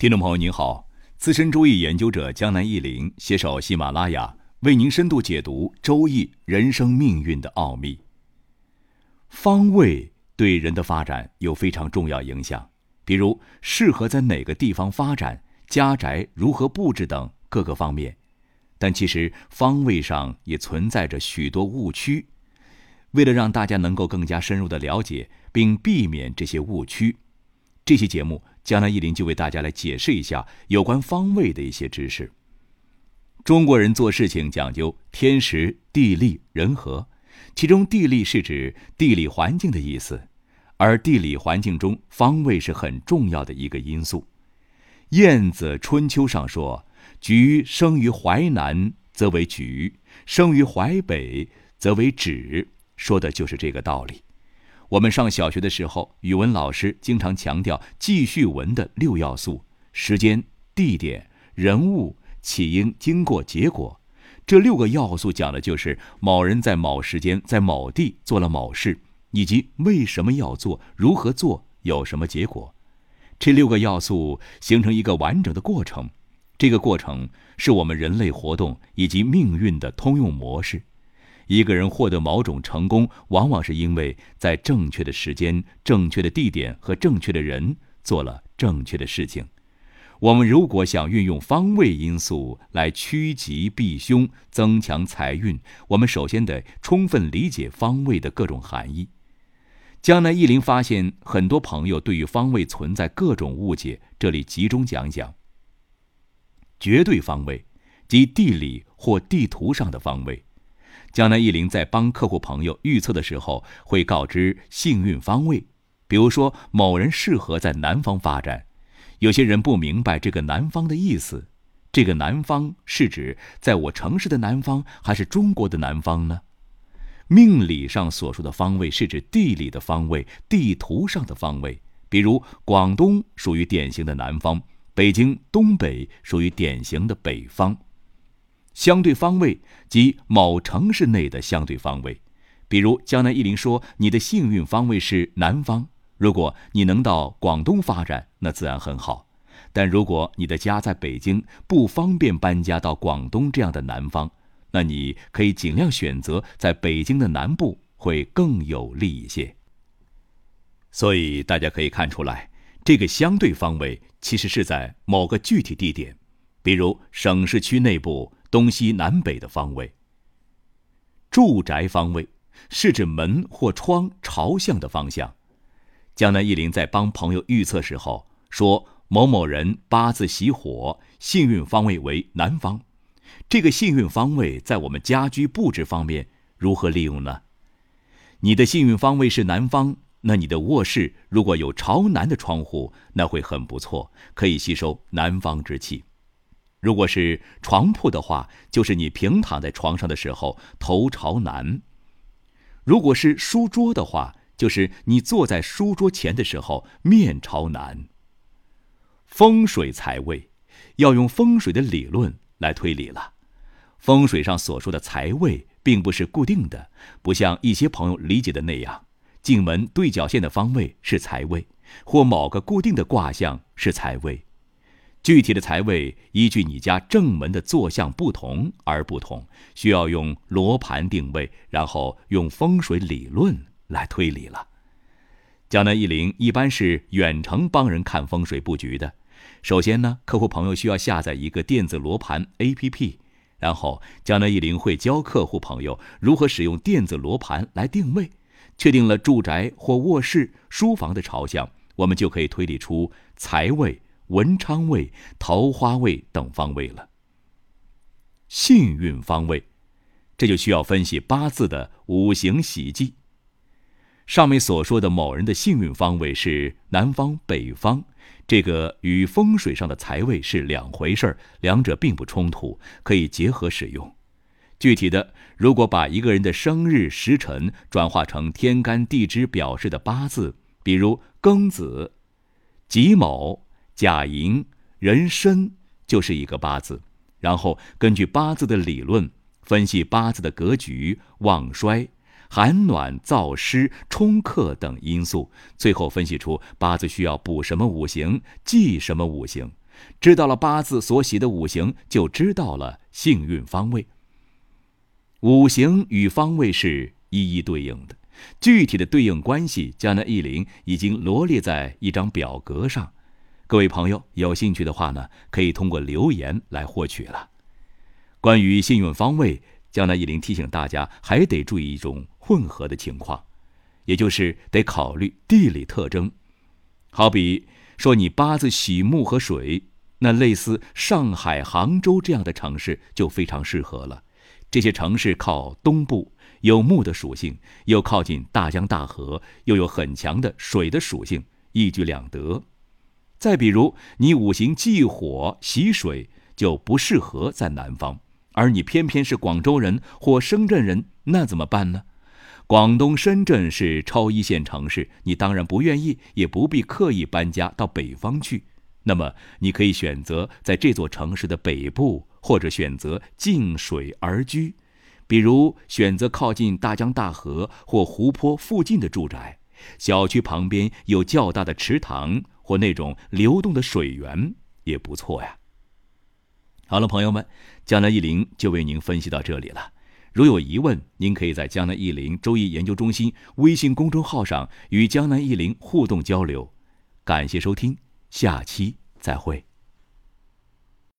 听众朋友您好，资深周易研究者江南忆林携手喜马拉雅，为您深度解读周易人生命运的奥秘。方位对人的发展有非常重要影响，比如适合在哪个地方发展、家宅如何布置等各个方面。但其实方位上也存在着许多误区。为了让大家能够更加深入的了解并避免这些误区，这期节目。江南一林就为大家来解释一下有关方位的一些知识。中国人做事情讲究天时、地利、人和，其中地利是指地理环境的意思，而地理环境中方位是很重要的一个因素。晏子春秋上说：“橘生于淮南，则为橘；生于淮北，则为枳。”说的就是这个道理。我们上小学的时候，语文老师经常强调记叙文的六要素：时间、地点、人物、起因、经过、结果。这六个要素讲的就是某人在某时间在某地做了某事，以及为什么要做、如何做、有什么结果。这六个要素形成一个完整的过程，这个过程是我们人类活动以及命运的通用模式。一个人获得某种成功，往往是因为在正确的时间、正确的地点和正确的人做了正确的事情。我们如果想运用方位因素来趋吉避凶、增强财运，我们首先得充分理解方位的各种含义。江南一林发现很多朋友对于方位存在各种误解，这里集中讲讲。绝对方位，即地理或地图上的方位。江南一林在帮客户朋友预测的时候，会告知幸运方位，比如说某人适合在南方发展。有些人不明白这个南方的意思，这个南方是指在我城市的南方，还是中国的南方呢？命理上所说的方位是指地理的方位，地图上的方位。比如广东属于典型的南方，北京东北属于典型的北方。相对方位即某城市内的相对方位，比如江南一林说你的幸运方位是南方。如果你能到广东发展，那自然很好；但如果你的家在北京，不方便搬家到广东这样的南方，那你可以尽量选择在北京的南部，会更有利一些。所以大家可以看出来，这个相对方位其实是在某个具体地点，比如省市区内部。东西南北的方位。住宅方位是指门或窗朝向的方向。江南一林在帮朋友预测时候说，某某人八字喜火，幸运方位为南方。这个幸运方位在我们家居布置方面如何利用呢？你的幸运方位是南方，那你的卧室如果有朝南的窗户，那会很不错，可以吸收南方之气。如果是床铺的话，就是你平躺在床上的时候头朝南；如果是书桌的话，就是你坐在书桌前的时候面朝南。风水财位，要用风水的理论来推理了。风水上所说的财位，并不是固定的，不像一些朋友理解的那样，进门对角线的方位是财位，或某个固定的卦象是财位。具体的财位依据你家正门的坐向不同而不同，需要用罗盘定位，然后用风水理论来推理了。江南一林一般是远程帮人看风水布局的。首先呢，客户朋友需要下载一个电子罗盘 APP，然后江南一林会教客户朋友如何使用电子罗盘来定位。确定了住宅或卧室、书房的朝向，我们就可以推理出财位。文昌位、桃花位等方位了。幸运方位，这就需要分析八字的五行喜忌。上面所说的某人的幸运方位是南方、北方，这个与风水上的财位是两回事儿，两者并不冲突，可以结合使用。具体的，如果把一个人的生日时辰转化成天干地支表示的八字，比如庚子、己卯。甲寅、壬申就是一个八字，然后根据八字的理论分析八字的格局、旺衰、寒暖、燥湿、冲克等因素，最后分析出八字需要补什么五行、忌什么五行。知道了八字所喜的五行，就知道了幸运方位。五行与方位是一一对应的，具体的对应关系，江南易林已经罗列在一张表格上。各位朋友有兴趣的话呢，可以通过留言来获取了。关于幸运方位，江南一林提醒大家，还得注意一种混合的情况，也就是得考虑地理特征。好比说你八字喜木和水，那类似上海、杭州这样的城市就非常适合了。这些城市靠东部，有木的属性，又靠近大江大河，又有很强的水的属性，一举两得。再比如，你五行忌火喜水，就不适合在南方，而你偏偏是广州人或深圳人，那怎么办呢？广东深圳是超一线城市，你当然不愿意，也不必刻意搬家到北方去。那么，你可以选择在这座城市的北部。或者选择近水而居，比如选择靠近大江大河或湖泊附近的住宅，小区旁边有较大的池塘或那种流动的水源也不错呀。好了，朋友们，江南易林就为您分析到这里了。如有疑问，您可以在江南易林周易研究中心微信公众号上与江南易林互动交流。感谢收听，下期再会。